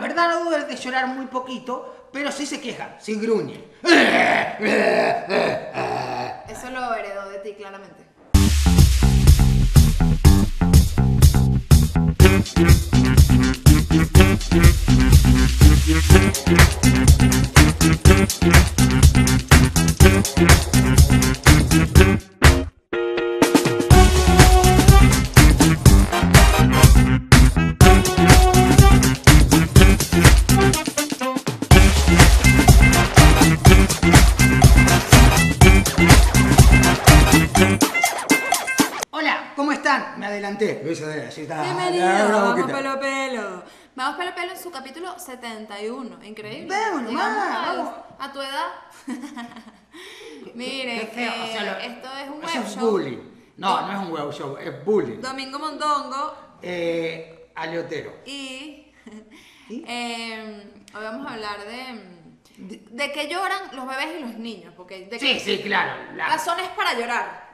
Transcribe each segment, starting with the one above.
verdad, verdad no dudes de llorar muy poquito, pero sí se quejan, sí gruñen. Eso lo heredó de ti, claramente. Vamos pelo a en su capítulo 71. Increíble. Al- vamos. A tu edad. Feo, que o sea, lo- esto es un web es show. bullying. No, no es un web show, es bullying. Domingo Mondongo Eh, aleotero. y. ¿Y? eh, hoy vamos a hablar de. De que lloran los bebés y los niños. Porque de Sí, que- sí, claro. la- Razones para llorar.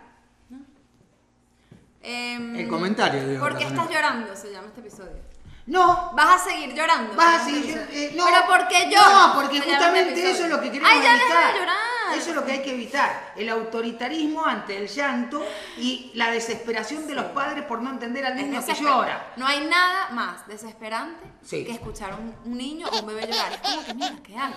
Em, El comentario, digo, ¿Por qué razones. estás llorando? Se llama este episodio. No, ¿Vas a seguir llorando? Vas a seguir este eh, episodio. no. ¿Pero por qué? No, porque justamente eso es lo que queremos ¡Ay, ya evitar. deja de llorar! Eso es lo que hay que evitar. El autoritarismo ante el llanto y la desesperación de los padres por no entender al niño que llora. No hay nada más desesperante Sí. que escuchar a un, un niño o un bebé llorar. Es como que, mira, ¿qué hago?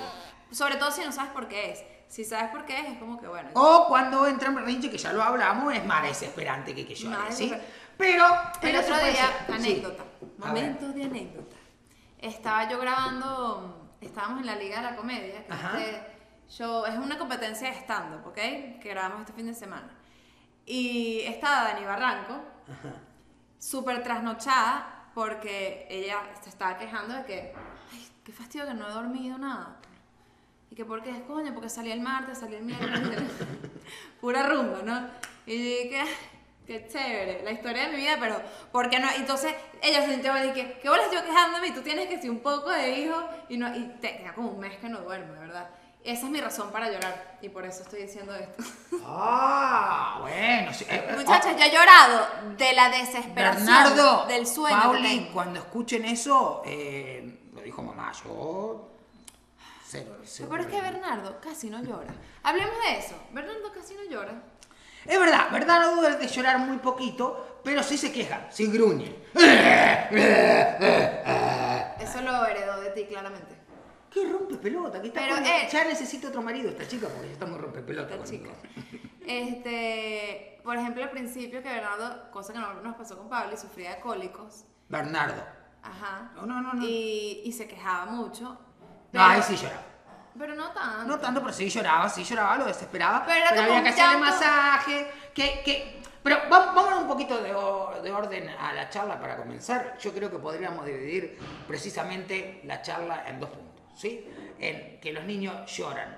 Sobre todo si no sabes por qué es. Si sabes por qué es, es como que, bueno. O cuando entra en berrinche, que ya lo hablamos, es más desesperante que que llore, ¿sí? Pero, El otro día. Sí. anécdota, A momento de anécdota. Estaba yo grabando, estábamos en la Liga de la Comedia, que este show es una competencia de stand-up, ¿ok? Que grabamos este fin de semana. Y estaba Dani Barranco, súper trasnochada, porque ella se estaba quejando de que, ay, qué fastidio que no he dormido nada. Y que por qué es coño, porque salí el martes, salí el miércoles, pura rumba, ¿no? Y dije, qué chévere, la historia de mi vida, pero ¿por qué no? Entonces ella se sintió y que, ¿qué bolas yo quejándome? Y tú tienes que ser un poco de hijo y no y te queda como un mes que no duermo, verdad. Esa es mi razón para llorar y por eso estoy diciendo esto. Ah, bueno. sí, eh, eh, Muchachas, yo he llorado de la desesperación Bernardo, del sueño. Pauli, cuando escuchen eso, eh, lo dijo mamá, yo. Cero, cero Pero es que Bernardo casi no llora. Hablemos de eso. Bernardo casi no llora. Es verdad, verdad no dudes de llorar muy poquito, pero sí se quejan, sí gruñen. Eso lo heredó de ti, claramente. ¿Qué rompe pelota? ¿Qué está Pero, eh, Ya necesito otro marido esta chica porque ya está muy rompe pelota. Esta conmigo. chica. Este, por ejemplo, al principio que Bernardo, cosa que no nos pasó con Pablo, sufría de cólicos. Bernardo. Ajá. No, no, no, no. Y, y se quejaba mucho. No, pero- ahí sí lloraba. Pero no tanto. No tanto, pero sí lloraba, sí lloraba, lo desesperaba. Pero Pero, había que hacerle masaje, que, que... Pero vamos, vamos a dar un poquito de, de orden a la charla para comenzar. Yo creo que podríamos dividir precisamente la charla en dos puntos, ¿sí? En que los niños lloran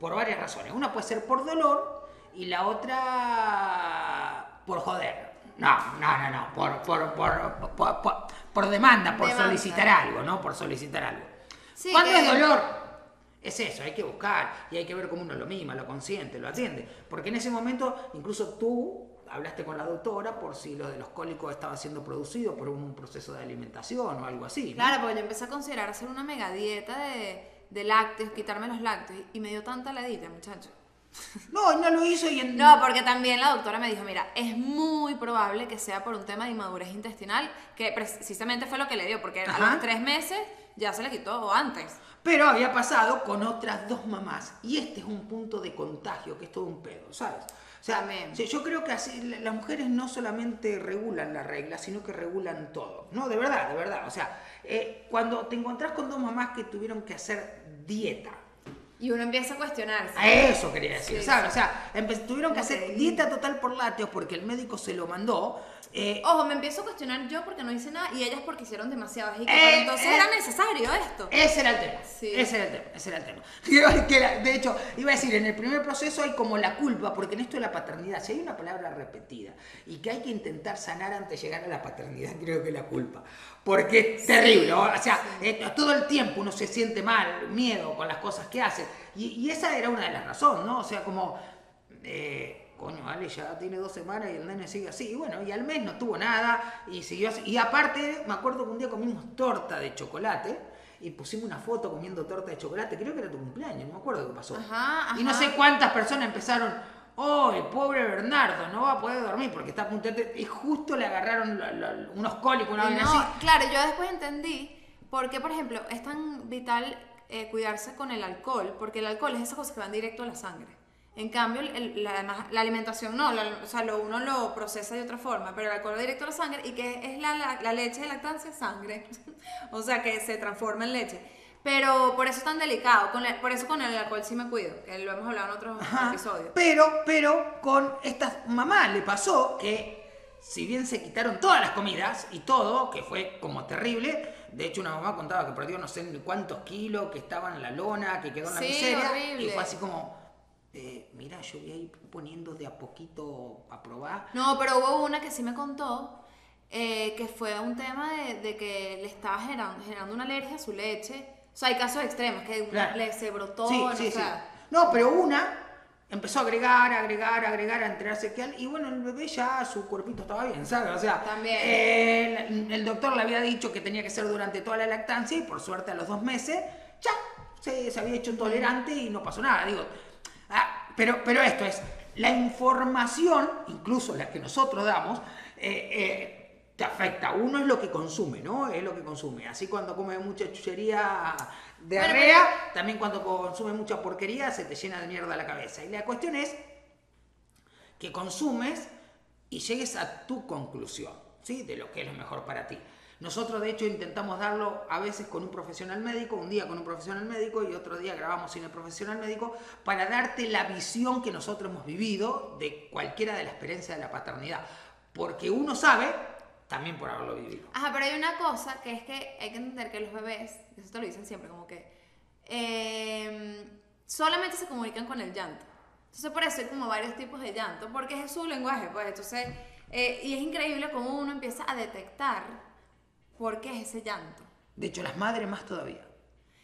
por varias razones. Una puede ser por dolor y la otra por joder. No, no, no, no, por, por, por, por, demanda, por Demanda. solicitar algo, ¿no? Por solicitar algo. Sí, Cuando que- es dolor, es eso, hay que buscar y hay que ver cómo uno lo mima, lo consiente, lo atiende. Porque en ese momento, incluso tú hablaste con la doctora por si lo de los cólicos estaba siendo producido por un proceso de alimentación o algo así. ¿no? Claro, porque yo empecé a considerar hacer una mega dieta de, de lácteos, quitarme los lácteos, y me dio tanta ladita, muchacho. No, no lo hizo y en... No, porque también la doctora me dijo, mira, es muy probable que sea por un tema de inmadurez intestinal, que precisamente fue lo que le dio, porque a los tres meses ya se le quitó, antes. Pero había pasado con otras dos mamás. Y este es un punto de contagio, que es todo un pedo, ¿sabes? O sea, También. yo creo que así, la- las mujeres no solamente regulan la regla, sino que regulan todo. No, de verdad, de verdad. O sea, eh, cuando te encontrás con dos mamás que tuvieron que hacer dieta, Y uno empieza a cuestionarse. a eso quería decir, Sí, ¿sabes? sí. O sea, tuvieron que hacer dieta total por lácteos porque el médico se lo mandó. eh, Ojo, me empiezo a cuestionar yo porque no hice nada y ellas porque hicieron demasiado. Y que, Eh, entonces eh. era necesario esto. Ese era el tema. Sí. Ese era el tema. Ese era el tema. Que la- de hecho, iba a decir, en el primer proceso hay como la culpa, porque en esto de la paternidad, si hay una palabra repetida y que hay que intentar sanar antes de llegar a la paternidad, creo que es la culpa. Porque es terrible. O sea, eh, todo el tiempo uno se siente mal, miedo con las cosas que hace. Y, y esa era una de las razones, ¿no? O sea, como. eh, Coño, Ale ya tiene dos semanas y el nene sigue así. Y bueno, y al mes no tuvo nada y siguió así. Y aparte, me acuerdo que un día comimos torta de chocolate y pusimos una foto comiendo torta de chocolate, creo que era tu cumpleaños, no me acuerdo qué pasó. Ajá, Y no sé cuántas personas empezaron, oh, el pobre Bernardo, no va a poder dormir porque está a punto de... Y justo le agarraron la- la- unos cólicos, una no, así. claro, yo después entendí por qué, por ejemplo, es tan vital eh, cuidarse con el alcohol, porque el alcohol es esas cosas que van directo a la sangre. En cambio, el- la, la alimentación no, la- o sea, lo, uno lo procesa de otra forma, pero el alcohol va directo a la sangre y que es la, la- la leche de lactancia, sangre. o sea, que se transforma en leche. Pero por eso es tan delicado, con por eso con el alcohol sí me cuido, que lo hemos hablado en otros Ajá. episodios. Pero, pero con estas mamás le pasó que si bien se quitaron todas las comidas y todo, que fue como terrible, de hecho una mamá contaba que perdió no sé cuántos kilos, que estaba en la lona, que quedó en la Sí, miseria, horrible. y fue así como, eh, mira, yo voy a ir poniendo de a poquito a probar. No, pero hubo una que sí me contó eh, que fue un tema de, de que le estaba generando, generando una alergia a su leche. O sea, hay casos extremos, que Claro. le se brotó, Sí, no, sí, o sí. sea, No, pero una empezó a agregar, agregar, agregar, a enterarse que... Y bueno, el bebé ya su cuerpito estaba bien, ¿sabes? O sea, También. el, el doctor le había dicho que tenía que ser durante toda la lactancia y por suerte a los dos meses ya se, se había hecho tolerante y no pasó nada. Digo, ah, pero, pero esto es, la información, incluso la que nosotros damos, eh, eh, te afecta. Uno es lo que consume, ¿no? Es lo que consume. Así cuando come mucha chuchería de Bueno, arrea, también cuando consume mucha porquería se te llena de mierda la cabeza. Y la cuestión es que consumes y llegues a tu conclusión, ¿sí? De lo que es lo mejor para ti. Nosotros, de hecho, intentamos darlo a veces con un profesional médico, un día con un profesional médico y otro día grabamos sin el profesional médico, para darte la visión que nosotros hemos vivido de cualquiera de la experiencia de la paternidad. Porque uno sabe, también por haberlo vivido. Ajá, pero hay una cosa que es que hay que entender que los bebés, eso te lo dicen siempre, como que eh, solamente se comunican con el llanto. Entonces por eso hay como varios tipos de llanto, porque es su lenguaje, pues entonces, eh, y es increíble cómo uno empieza a detectar por qué es ese llanto. De hecho, las madres más todavía.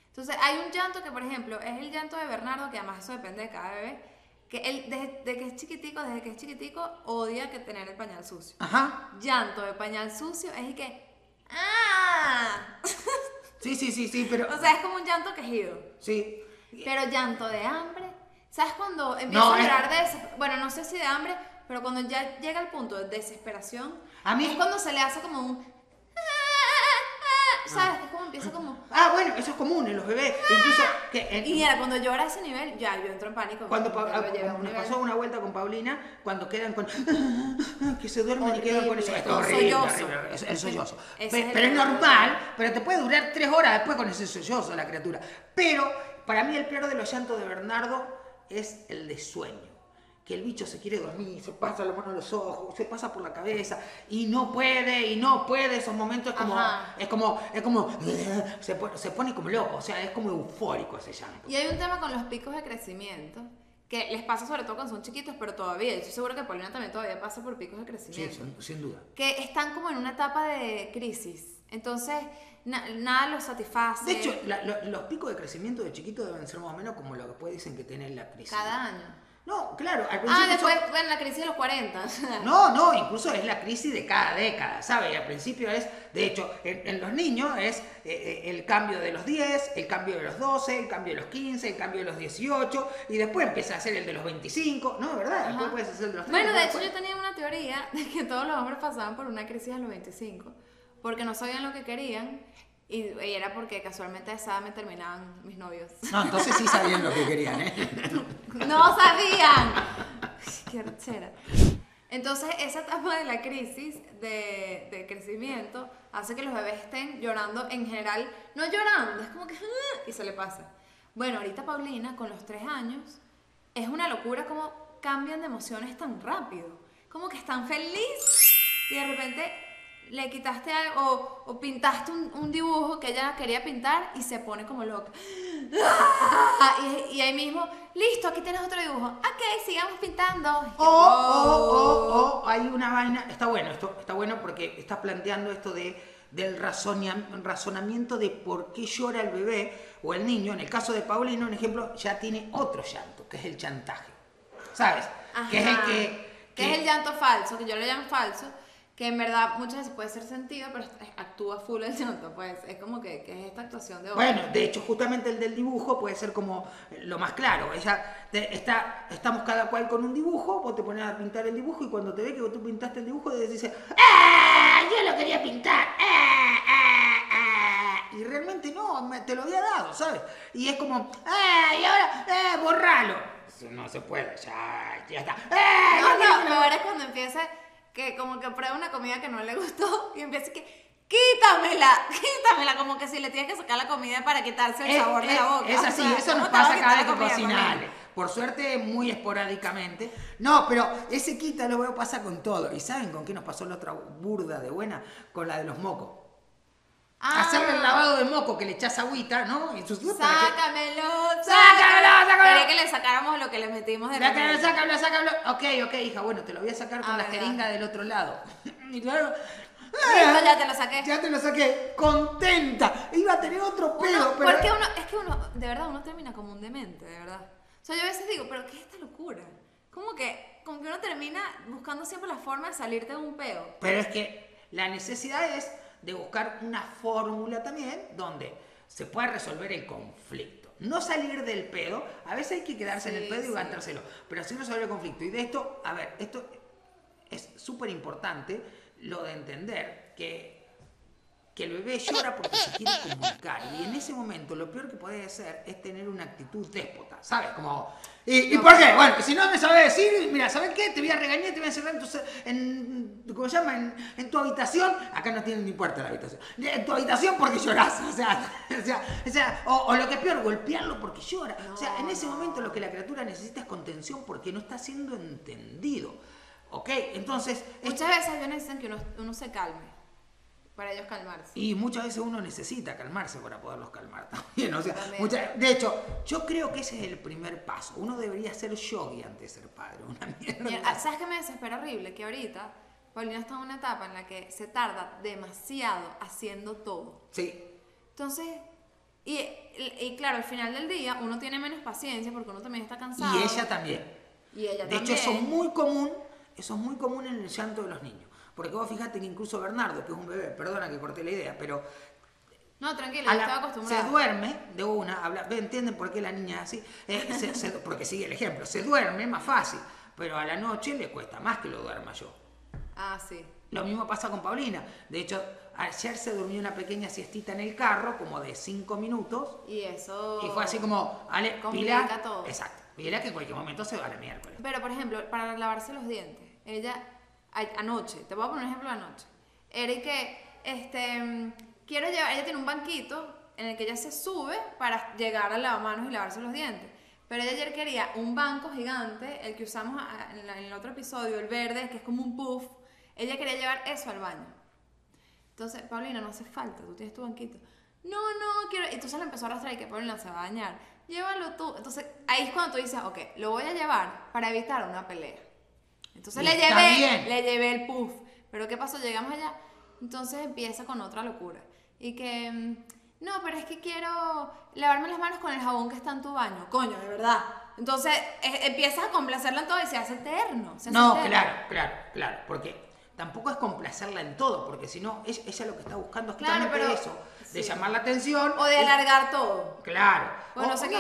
Entonces hay un llanto que, por ejemplo, es el llanto de Bernardo, que además eso depende de cada bebé, que él desde de que es chiquitico, desde que es chiquitico, odia que tener el pañal sucio. Ajá. Llanto de pañal sucio es y que... ¡Ah! Sí, sí, sí, sí, pero... O sea, es como un llanto quejido. Sí. Pero llanto de hambre. ¿Sabes cuando empieza No, a es- llorar de desesperación? Bueno, no sé si de hambre, pero cuando ya llega al punto de desesperación, A mí- es cuando se le hace como un. ¿Sabes? Es como empieza como. Ah, bueno, eso es común en los bebés. Incluso que en- Y era cuando llora a ese nivel, ya yo entro en pánico. Cuando Pa- a un nos nivel- pasó una vuelta con Paulina, cuando quedan con que se duermen y quedan con eso. Es horrible, horrible, es el sollozo. Ese Pe- es el pero es normal, pero te puede durar tres horas después con ese sollozo la criatura. Pero para mí el peor de los llantos de Bernardo es el de sueño. Que el bicho se quiere dormir, se pasa la mano a los ojos, se pasa por la cabeza y no puede, y no puede. Esos momentos es como, Ajá. es como, es como, se pone, se pone como loco, o sea, es como eufórico ese llanto. Y hay un tema con los picos de crecimiento que les pasa sobre todo cuando son chiquitos, pero todavía, yo estoy segura que Paulina también todavía pasa por picos de Sí, crecimiento. sin, sin duda. que están como en una etapa de crisis. Entonces, na- nada los satisface. De hecho, la- lo- los picos de crecimiento de chiquito deben ser más o menos como lo que después dicen que tiene la crisis. cada año. No, claro, al principio. Ah, después, son- bueno, la crisis de los 40. No, no, incluso es la crisis de cada década, ¿sabes? Y al principio es, de hecho, en, en los niños es eh, eh, el cambio de los 10, el cambio de los 12, el cambio de los 15, el cambio de los 18, y después empieza a ser el de los 25, ¿no? ¿Verdad? Después puedes hacer el de los 30. Bueno, de hecho después- yo tenía una teoría de que todos los hombres pasaban por una crisis a los 25, porque no sabían lo que querían y, y era porque casualmente a esa edad me terminaban mis novios. No, entonces sí sabían lo que querían, ¿eh? ¡No sabían! ¡Qué rechera! Entonces, esa etapa de la crisis de, de crecimiento hace que los bebés estén llorando en general, no llorando, es como que "Ah", y se le pasa. Bueno, ahorita Paulina, con los tres años, es una locura cómo cambian de emociones tan rápido. Como que están felices y de repente le quitaste algo o, pintaste un, dibujo que ella quería pintar y se pone como loca. Ah, y, y ahí mismo, listo, aquí tienes otro dibujo. Ok, sigamos pintando. O, o, o, o hay una vaina, está bueno esto, está bueno porque estás planteando esto de, del razonamiento de por qué llora el bebé o el niño. En el caso de Paulino, un ejemplo, ya tiene otro llanto, que es el chantaje. ¿Sabes? Que es el. Que es el llanto falso, que yo lo llamo falso, que en verdad muchas veces puede ser sentido, pero actúa full el tonto, pues es como que, que es esta actuación de Bueno, de hecho, justamente el del dibujo puede ser como lo más claro. Ella está, estamos cada cual con un dibujo, vos te pones a pintar el dibujo y cuando te ve que tú pintaste el dibujo, dices, ¡Ah! Yo lo quería pintar. ¡Ah! ¡Ah! ¡Ah! Y realmente no, te lo había dado, ¿sabes? Y es como, ¡ah! Y ahora, ¡eh! ¡Borralo! No se puede, ya, ya está. ¡Eh! No, no, lo es cuando empieza que como que prueba una comida que no le gustó y empieza que quítamela, quítamela, como que si le tienes que sacar la comida para quitarse el sabor de la boca. Es así, eso nos pasa cada vez que cocinamos. Por suerte, muy esporádicamente. No, pero ese quita lo a pasar con todo. ¿Y saben con qué nos pasó la otra burda de buena? Con la de los mocos. Ah. Hacerle el lavado de moco que le echas agüita, ¿no? Y sus sácamelo, sácamelo, sácamelo. Quería que le sacáramos lo que le metimos de Sácamelo, sácamelo, sácamelo. Ok, ok, hija, bueno, te lo voy a sacar con ah, la jeringa del otro lado. y claro. Listo, ya te lo saqué. Ya te lo saqué. Contenta. Iba a tener otro pedo, pero. Porque uno, es que uno, de verdad, uno termina como un demente, de verdad. O sea, yo a veces digo, pero ¿qué es esta locura? Como que, como que uno termina buscando siempre la forma de salirte de un peo. Pero es que la necesidad es de buscar una fórmula también donde se pueda resolver el conflicto. No salir del pedo, a veces hay que quedarse en el pedo y aguantárselo, pero sí resolver el conflicto. Y de esto, a ver, esto es súper importante lo de entender que que el bebé llora porque se quiere comunicar. Y en ese momento lo peor que puede hacer es tener una actitud déspota, ¿sabes? Como, ¿y, por qué? Bueno, si no me sabes decir, mira, ¿sabes qué? Te voy a regañar, te voy a encerrar en tu, en, ¿cómo se llama? En, tu habitación. Acá no tiene ni puerta la habitación. En tu habitación porque lloras. O sea, o, sea, o, sea o, lo que es peor, golpearlo porque llora. o sea, en ese momento lo que la criatura necesita es contención porque no está siendo entendido. ¿Ok? Entonces... Muchas veces ellos necesitan que uno, uno se calme. Para ellos calmarse. Y muchas veces uno necesita calmarse para poderlos calmar también. O sea, de hecho, yo creo que ese es el primer paso. Uno debería ser yogi antes de ser padre. Una mierda. ¿Sabes qué me desespera horrible? Que ahorita Paulina está en una etapa en la que se tarda demasiado haciendo todo. Sí. Entonces, y, y, claro, al final del día uno tiene menos paciencia porque uno también está cansado. Y ella también. Y ella de hecho, eso es muy común, eso es muy común en el llanto de los niños. Porque vos fíjate que incluso Bernardo, que es un bebé, perdona que corté la idea, pero no, tranquila, estaba acostumbrada. Se duerme de una, habla, ¿entienden por qué la niña es así? Eh, porque sigue el ejemplo, se duerme más fácil, pero a la noche le cuesta más que lo duerma yo. Ah, sí. Lo mismo pasa con Paulina. De hecho, ayer se durmió una pequeña siestita en el carro, como de cinco minutos. Y eso. Y fue así como, Ale, Complica todo. Exacto. Pila que en cualquier momento se va a la miércoles. Pero, por ejemplo, para lavarse los dientes, ella anoche, te voy a poner un ejemplo anoche. Era este, quiero llevar, ella tiene un banquito en el que ella se sube para llegar al lavamanos y lavarse los dientes. Pero ella ayer quería un banco gigante, el que usamos en, el otro episodio, el verde, que es como un puff. Ella quería llevar eso al baño. Entonces, Paulina, no hace falta, tú tienes tu banquito. No, no, quiero. Entonces le empezó a arrastrar y que Paulina se va a bañar. Llévalo tú. Entonces ahí es cuando tú dices, ok, lo voy a llevar para evitar una pelea. Entonces le llevé, le llevé el puff. Pero ¿qué pasó? Llegamos allá. Entonces empieza con otra locura. Y que, mm, no, pero es que quiero lavarme las manos con el jabón que está en tu baño. Coño, de verdad. Entonces e, empiezas a complacerla en todo y se hace eterno. no, claro, claro, claro. Porque tampoco es complacerla en todo, porque si no, ella, lo que está buscando es claro, pero, eso, de llamar la atención. O de alargar todo. Claro. Bueno, se no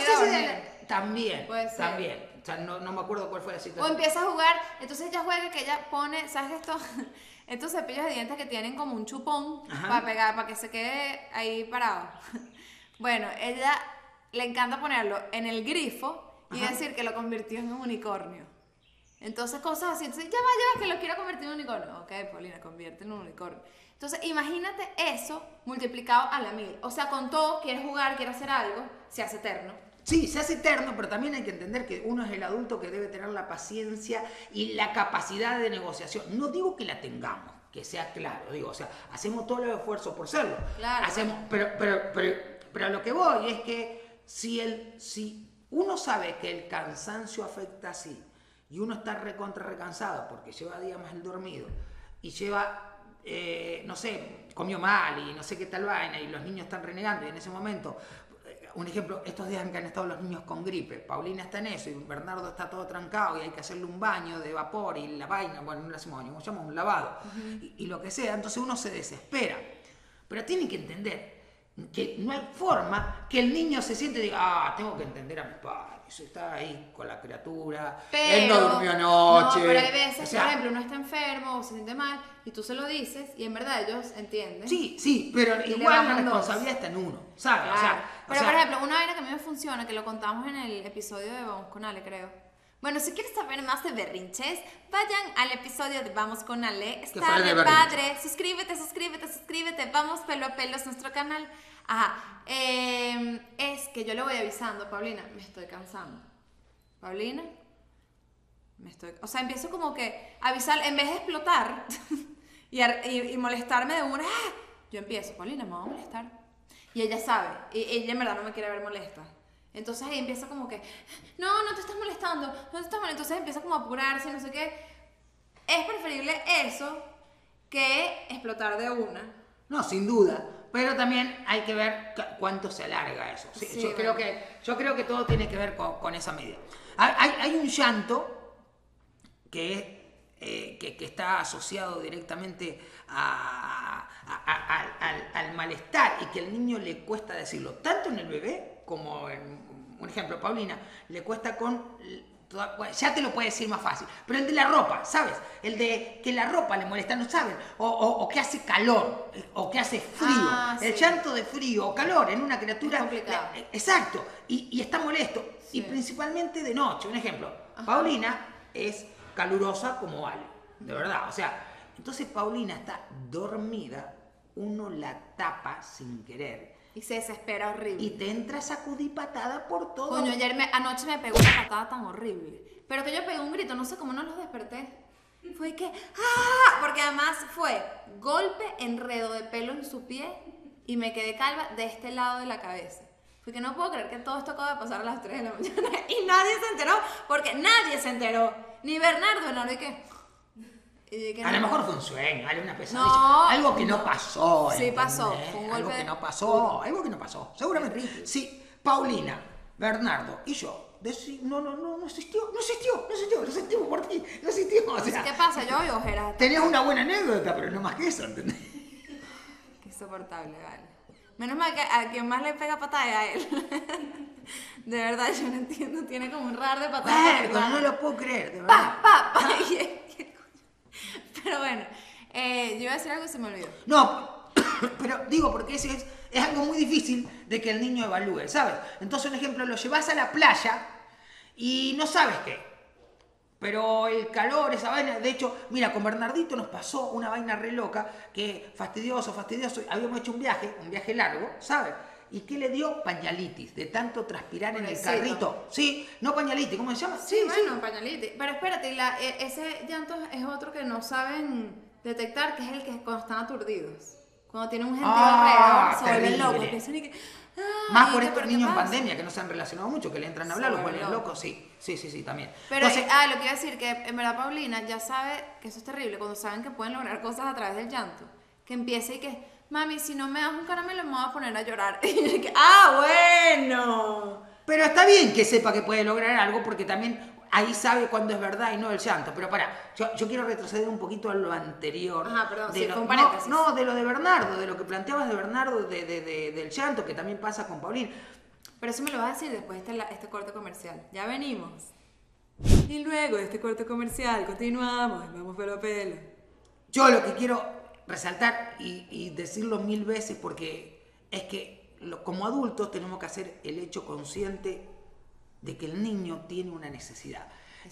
También, también o sea, no, no, me acuerdo cuál fue la situación. O empieza a jugar, entonces ella juega que ella pone, ¿sabes esto? Estos cepillos de dientes que tienen como un chupón para pegar, para que se quede ahí parado. Bueno, ella le encanta ponerlo en el grifo y decir que lo convirtió en un unicornio. Entonces, cosas así. Entonces, ya va, ya va, que lo quiero convertir en un unicornio. Ok, Paulina, convierte en un unicornio. Entonces, imagínate eso multiplicado a la mil. O sea, con todo, quieres jugar, quieres hacer algo, se hace eterno. Sí, se hace eterno, pero también hay que entender que uno es el adulto que debe tener la paciencia y la capacidad de negociación. No digo que la tengamos, que sea claro, digo, o sea, hacemos todo el esfuerzo por serlo. Claro. Hacemos, pero, pero, pero, pero a lo que voy es que si, el, si uno sabe que el cansancio afecta así y uno está recontra recansado porque lleva días mal dormido y lleva, eh, no sé, comió mal y no sé qué tal vaina y los niños están renegando y en ese momento un ejemplo, estos días en que han estado los niños con gripe, Paulina está en eso y Bernardo está todo trancado y hay que hacerle un baño de vapor y la vaina, bueno, no le hacemos baño, llamamos un lavado y, y lo que sea, entonces uno se desespera. Pero tiene que entender que no hay forma que el niño se siente y diga, ah, tengo que entender a mis padres, está ahí con la criatura, él no durmió anoche. No, pero hay veces, O sea, por ejemplo, uno está enfermo o se siente mal y tú se lo dices y en verdad ellos entienden. Sí, sí, pero igual la responsabilidad está en uno, ¿sabes? Claro. O sea, o Pero sea, por ejemplo, una vaina que a mí me funciona, que lo contamos en el episodio de Vamos con Ale, creo. Bueno, si quieres saber más de berrinches, vayan al episodio de Vamos con Ale. Está de padre. Suscríbete, suscríbete, suscríbete. Vamos pelo a pelo, es nuestro canal. Ajá. eh, es que yo le voy avisando, Paulina, me estoy cansando. Paulina, me estoy. O sea, empiezo como que a avisar, en vez de explotar y, y- y molestarme de una, ¡ah! yo empiezo, Paulina, me va a molestar. Y ella sabe, y ella en verdad no me quiere ver molesta. Entonces ella empieza como que, no, no te estás molestando, no te estás molestando. Entonces empieza como a apurarse, no sé qué. Es preferible eso que explotar de una. No, sin duda. Pero también hay que ver cu- cuánto se alarga eso. Sí, Sí, yo, bueno. creo que, yo creo que todo tiene que ver con, con esa medida. Hay, hay- un llanto que, es, eh, que, que está asociado directamente a- a- a- al- al, al malestar y que al niño le cuesta decirlo, tanto en el bebé como en, un ejemplo, Paulina, le cuesta con... ya te lo puede decir más fácil, pero el de la ropa, ¿sabes? El de que la ropa le molesta, ¿no saben? O, o- o que hace calor, eh, o que hace frío. Ah, el sí. llanto de frío o calor en una criatura... Es complicado. la- Exacto, y, y está molesto. Sí. Y principalmente de noche. Un ejemplo, Paulina es calurosa como vale, de verdad. O sea, entonces Paulina está dormida, uno la tapa sin querer. Y se desespera horrible. Y te entra sacudipatada por todo. Coño, ayer me- anoche me pegó una patada tan horrible. Pero que yo pegué un grito, no sé cómo no los desperté. Fue que, ¡ah! Porque además fue golpe, enredo de pelo en su pie y me quedé calva de este lado de la cabeza. Fue que no puedo creer que todo esto acaba de pasar a las 3 de la mañana y nadie se enteró, porque nadie se enteró. Ni Bernardo, Bernardo, ¿y qué? Y A lo mejor fue un sueño, algo, una pesadilla. No. algo que no pasó. Sí, pasó, fue un Algo que no pasó, algo que no pasó. Seguramente. Sí, Paulina, Bernardo y yo. no, no, no, no existió, no existió, no existió, no existió por ti, no existió. O sea, ¿Qué pasa? Yo hoy ojeras. tenías una buena anécdota, pero no más que eso, ¿entendés? Qué insoportable, vale. Menos mal que a quien más le pega patada es a él. De verdad, yo no entiendo. Tiene como un radar de patadas. Verga, no lo puedo creer, de verdad. Pa, y coño. Pero bueno, eh, iba a decir algo y se me olvidó. No, pero digo, porque es, es algo muy difícil de que el niño evalúe, ¿sabes? Entonces, un ejemplo, lo llevas a la playa y no sabes qué. Pero el calor, esa vaina, de hecho, mira, con Bernardito nos pasó una vaina re loca, que fastidioso, fastidioso, habíamos hecho un viaje, un viaje largo, ¿sabes? ¿Y qué le dio? Pañalitis, de tanto transpirar en el Pobrecito. carrito. Sí, no pañalitis, ¿cómo se llama? Sí, bueno, pañalite. Pero espérate, la- e- ese llanto es otro que no saben detectar, que es el que cuando están aturdidos. Cuando tienen un gentío Ah, alrededor, se vuelven locos. Piensan y que, ah, Más por estos ¿pero qué niños en pandemia que no se han relacionado mucho, que le entran a hablar, los vuelven locos, sí, sí, sí, sí, también. Pero, Entonces, ah, lo que iba a decir, que en verdad Paulina ya sabe que eso es terrible, cuando saben que pueden lograr cosas a través del llanto. Que empiece y que, mami, si no me das un caramelo me voy a poner a llorar. Y yo que, ah, bueno. Pero está bien que sepa que puede lograr algo porque también ahí sabe cuándo es verdad y no el llanto. Pero para, yo, yo quiero retroceder un poquito a lo anterior. Ajá, perdón, de sí, lo- no, no, de lo de Bernardo, de lo que planteabas de Bernardo, de, de- de- del llanto, que también pasa con Paulín. Pero eso me lo vas a decir después de este, este corte comercial. Ya venimos. Y luego de este corte comercial continuamos, vamos pelo a pelo. Yo lo que quiero resaltar y, y decirlo mil veces porque es que lo- como adultos tenemos que hacer el hecho consciente de que el niño tiene una necesidad.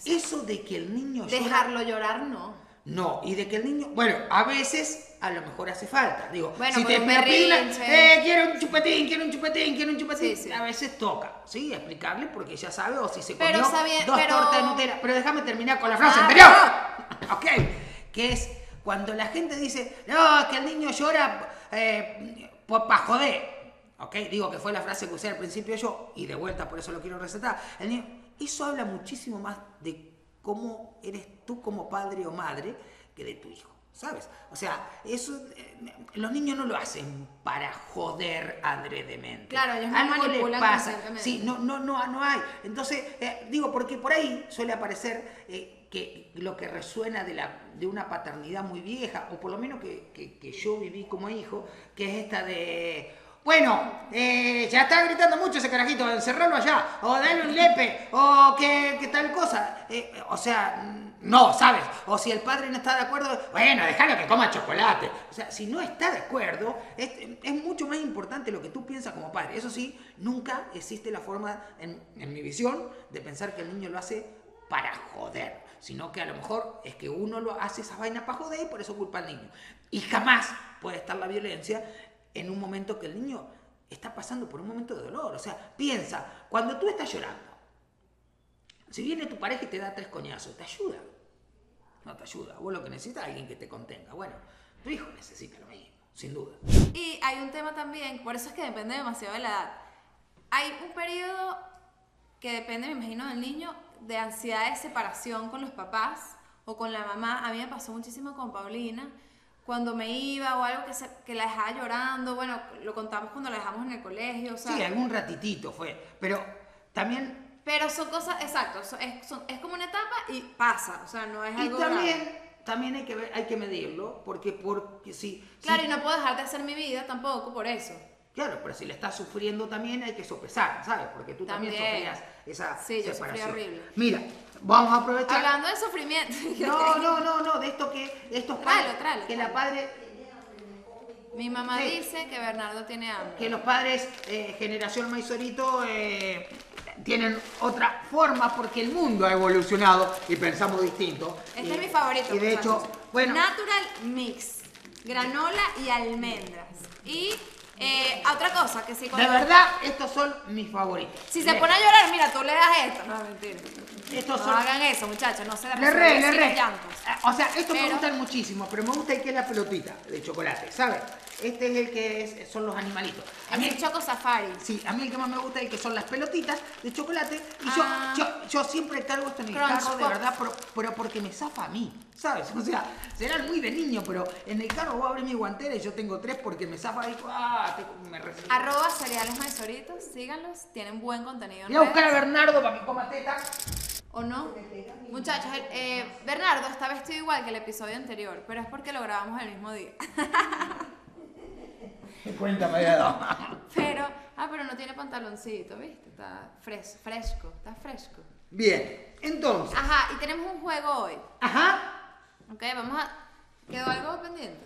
Eso de que el niño llora- Dejarlo llorar, no. No, y de que el niño, bueno, a veces a lo mejor hace falta. Digo, Bueno, si te me una- eh, quiero un chupetín, quiero un chupetín, quiero un chupetín, Sí, sí. a veces toca, ¿sí? Explicable porque ya sabe o si se Pero comió sabe- dos pero- tortas de Nutella. Pero déjame terminar con la frase Ah, anterior. ok, que es cuando la gente dice, no, que el niño llora eh, para joder. Ok, digo que fue la frase que usé al principio yo y de vuelta por eso lo quiero recetar. El niño, eso habla muchísimo más de cómo eres tú como padre o madre que de tu hijo. ¿Sabes? O sea, eso eh, los niños no lo hacen para joder adredemente. Claro, ellos no Algo les manipulan pasa. Sí, no, no, no, no hay. Entonces, eh, digo, porque por ahí suele aparecer eh, que lo que resuena de, una paternidad muy vieja, o por lo menos que, yo viví como hijo, que es esta de. Bueno, eh, ya está gritando mucho ese carajito, encerrarlo allá, o dale un lepe, o que, tal cosa. Eh, o sea, no, ¿sabes? O si el padre no está de acuerdo, bueno, déjalo que coma chocolate. O sea, si no está de acuerdo, es, mucho más importante lo que tú piensas como padre. Eso sí, nunca existe la forma, en mi visión, de pensar que el niño lo hace para joder, sino que a lo mejor es que uno lo hace esa vaina para joder y por eso culpa al niño. Y jamás puede estar la violencia en un momento que el niño está pasando por un momento de dolor. O sea, piensa, cuando tú estás llorando, si viene tu pareja y te da tres coñazos, ¿te ayuda? No te ayuda. Vos lo que necesitas es alguien que te contenga. Bueno, tu hijo necesita lo mismo, sin duda. Y hay un tema también, por eso es que depende demasiado de la edad. Hay un periodo que depende, me imagino, del niño, de ansiedad de separación con los papás o con la mamá. A mí me pasó muchísimo con Paulina. Cuando me iba o algo que, se- que la dejaba llorando, bueno, lo contamos cuando la dejamos en el colegio, o sea, Sí, algún ratitito fue. Pero también pero son cosas, exacto, son- es, son- es como una etapa y pasa, o sea, no es Y algo también, grave. también hay que ver- hay que medirlo, porque porque si, Claro, si- y no puedo dejar de hacer mi vida tampoco por eso. Claro, pero si le estás sufriendo también hay que sopesar, ¿sabes? Porque tú también, También. sufrías esa Sí, yo separación. horrible. Mira, vamos a aprovechar. Hablando de sufrimiento. No, no, no, no, de esto que estos Tráelo, padres, tráelo, que la padre, Mi mamá Sí. dice que Bernardo tiene hambre. que los padres eh, generación Maizorito eh, tienen otra forma porque el mundo ha evolucionado y pensamos distinto. Este Y- es mi favorito. Y de hecho, bueno, Natural Mix. Granola y almendras. Y eh, otra cosa que sí. de verdad estos son mis favoritos. Si se pone a llorar, mira, tú le das esto. No, mentira. Estos No son hagan eso, muchachos. No se Le re, le re. Ah, O sea, estos me Pero- gustan muchísimo, pero me gusta el que es la pelotita de chocolate, ¿sabes? Este es el que es- son los animalitos. A mí, el Choco Safari. sí, a mí el que más me gusta es el que son las pelotitas de chocolate. Y yo, Ah. yo, yo siempre cargo esto en el Crunch carro, de verdad, pero, pero porque me zafa a mí, ¿sabes? O sea, serán muy de niño, pero en el carro voy a abrir mi guantera y yo tengo tres porque me zafa y ah, te- me. Arroba cereales maizoritos. Síganlos. Tienen buen contenido. en Voy a buscar a. Bernardo para que coma teta. ¿O no? Muchachos, eh, Bernardo está vestido igual que el episodio anterior, pero es porque lo grabamos el mismo día. Cuéntame, Edo. Pero, ah, pero no tiene pantaloncito, ¿viste? Está fres- fresco, está fresco. Bien, entonces, Ajá, y tenemos un juego hoy. ajá. Ok, vamos a. ¿Quedó algo pendiente?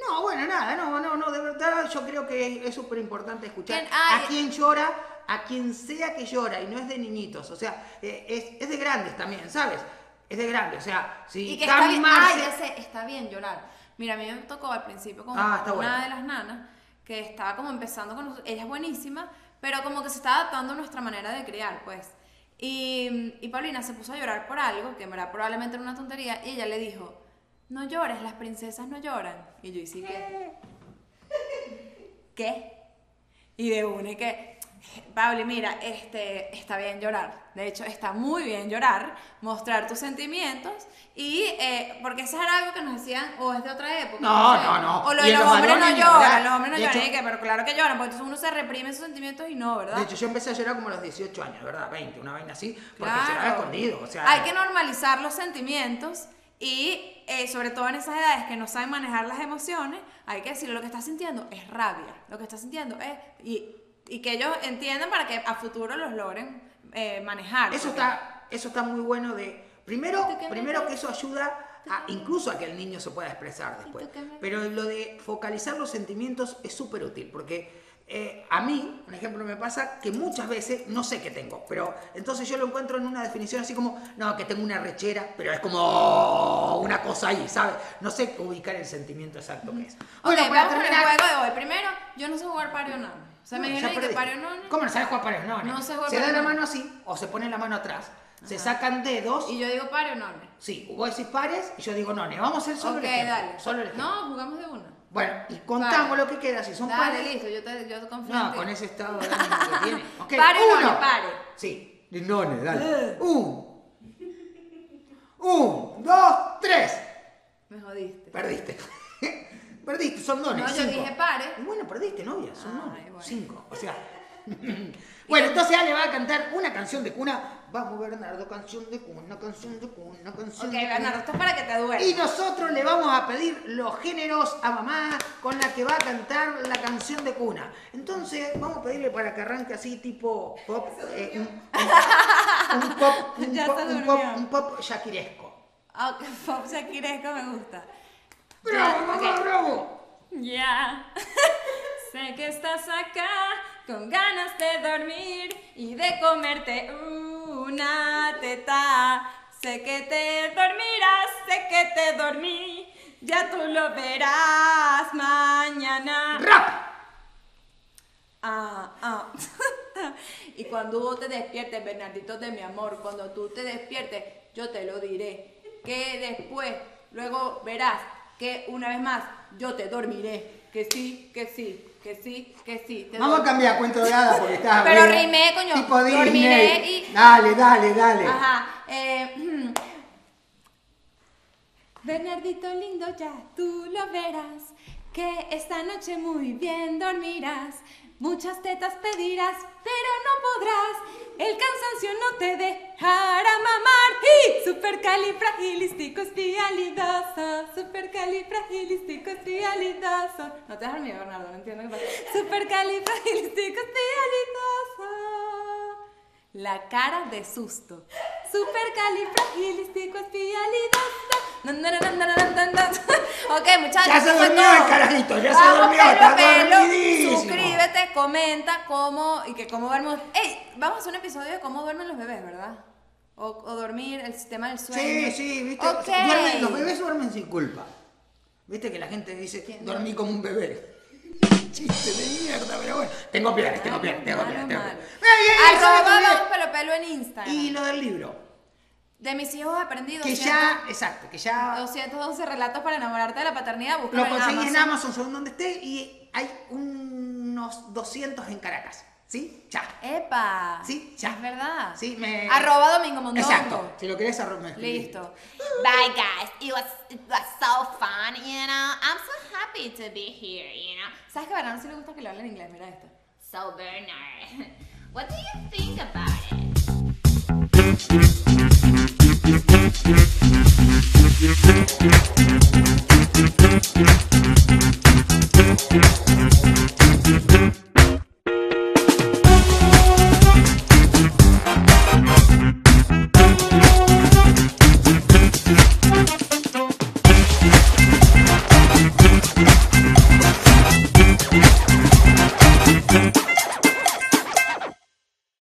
No, bueno, nada, no, no, no, de verdad yo creo que es súper importante escuchar ¿Quién? A quien llora, a quien sea que llora, y no es de niñitos, o sea, eh, es, es de grandes también, ¿sabes? Es de grandes, o sea, si Y que está bien, Marce- ya sé, está bien llorar. Mira, a mí me tocó al principio con Ah, una bueno. de las nanas que estaba como empezando con nosotros. Ella es buenísima, pero como que se está adaptando a nuestra manera de criar, pues. Y, y Paulina se puso a llorar por algo, que en verdad probablemente era una tontería, y ella le dijo, no llores, las princesas no lloran. Y yo hice, ¿qué? ¿Qué? Y de una y que, Pauli, mira, este, está bien llorar. De hecho, está muy bien llorar, mostrar tus sentimientos. Y, eh, porque eso era algo que nos decían, o es de otra época. No, sé. no, no. O lo Y los los hombres no lloran, los hombres no De lloran. hecho- y que, pero claro que lloran, porque entonces uno se reprime sus sentimientos y no, ¿verdad? De hecho, yo empecé a llorar como a los 18 años, ¿verdad? 20, una vaina así, porque Claro. lloraba escondido, o sea... Hay que normalizar los sentimientos y eh, sobre todo en esas edades que no saben manejar las emociones, hay que decirle lo que estás sintiendo es rabia, lo que estás sintiendo es... Y, y que ellos entiendan para que a futuro los logren eh, manejar. Eso porque- está, eso está muy bueno de. Primero, primero que eso ayuda a, incluso a que el niño se pueda expresar después. Pero lo de focalizar los sentimientos es súper útil, porque eh, a mí, un ejemplo, me pasa que muchas veces no sé qué tengo, pero entonces yo lo encuentro en una definición así como, no, que tengo una rechera, pero es como una cosa ahí, ¿sabes? No sé ubicar el sentimiento exacto que es. Ok, para vamos con el terminar- juego de hoy. Primero, yo no sé jugar Pario Nano. O sea, me dijeron que. Pario Nano... ¿Cómo no sabes jugar pares? No, No sé jugar Se da pares, la no. mano así o se pone la mano atrás. Se sacan dedos. Y yo digo Pario Nano. Sí, vos decís pares y yo digo none. Vamos a hacer solo Ok, el ejemplo. dale. Solo el ejemplo. No, jugamos de una. Bueno, y contamos Vale. lo que queda. Si son Dale, pares. listo, yo te, yo te confío en No, ti. con ese estado de ánimo que tiene. Ok, Pare, uno. none, pare. Sí, y none, dale. Un. Un, dos, tres. Me jodiste. Perdiste. perdiste, son dones. No, yo cinco. dije pare. Y bueno, perdiste, novia, son dones. bueno. Cinco, o sea. bueno, entonces Ale va a cantar una canción de cuna. Vamos, Bernardo, canción de cuna, canción de cuna, canción Ok, de cuna. Bernardo, esto es para que te duele. Y nosotros le vamos a pedir los géneros a mamá con la que va a cantar la canción de cuna. Entonces, vamos a pedirle para que arranque así tipo pop, eh, un, un- un pop, un pop, un pop, un pop shakiresco. Ah, ok, pop shakiresco me gusta. ¡Bravo, mamá, bravo! Ya, sé que estás acá con ganas de dormir y de comerte una teta. Sé que te dormirás, sé que te dormí, ya tú lo verás mañana. ¡Rap! Ah, ah. y cuando vos te despiertes, Bernardito de mi amor, cuando tú te despiertes, yo te lo diré. Que después, luego verás que una vez más yo te dormiré. Que sí, que sí, que sí, que sí. te Vamos a cambiar cuento de hadas porque estás Pero rimé, coño. Tipo Disney. Dormiré y- Dale, dale, dale. Ajá. Eh, Bernardito lindo, ya tú lo verás. Que esta noche muy bien dormirás. Muchas tetas pedirás, pero no podrás. El cansancio no te dejará supercalifragilisticoespialidoso. Supercalifragilisticoespialidoso. No te dejas dormir, Bernardo, no entiendo qué pasa. Supercalifragilisticoespialidoso. La cara de susto. Supercalifragilisticoespialidoso. Ok, muchachos. Ya se durmió el carajito, ya se durmió, está dormidísimo. Suscríbete, comenta cómo y que cómo duermen. Ey, vamos a hacer un episodio de cómo duermen los bebés, ¿verdad? O, o dormir, el sistema del sueño. Sí, sí, viste. Duermen- los bebés duermen sin culpa. Viste que la gente dice, ¿Quién dormí como un bebé. Chiste de mierda, pero bueno. Tengo piedras, tengo piedras, tengo piedras. tengo piedras. Arroba pelo pelo en Instagram. Y lo del libro. De mis hijos aprendí Que 200, ya, exacto, que ya 212 relatos para enamorarte de la paternidad. Lo conseguí en Amazon. Amazon, según donde esté, y hay unos 200 en Caracas. Sí, ya. ¡Epa! Sí, ya. Es verdad. Sí, me... Arroba Domingo Mondongo. Exacto. Si lo querés, arroba. Listo. Bye, guys. It was, it was so fun, you know. I'm so happy to be here, you know. ¿Sabes que a Bernardo sí le gusta que lo hable en inglés? Mira esto. So, Bernard, what do you think about it?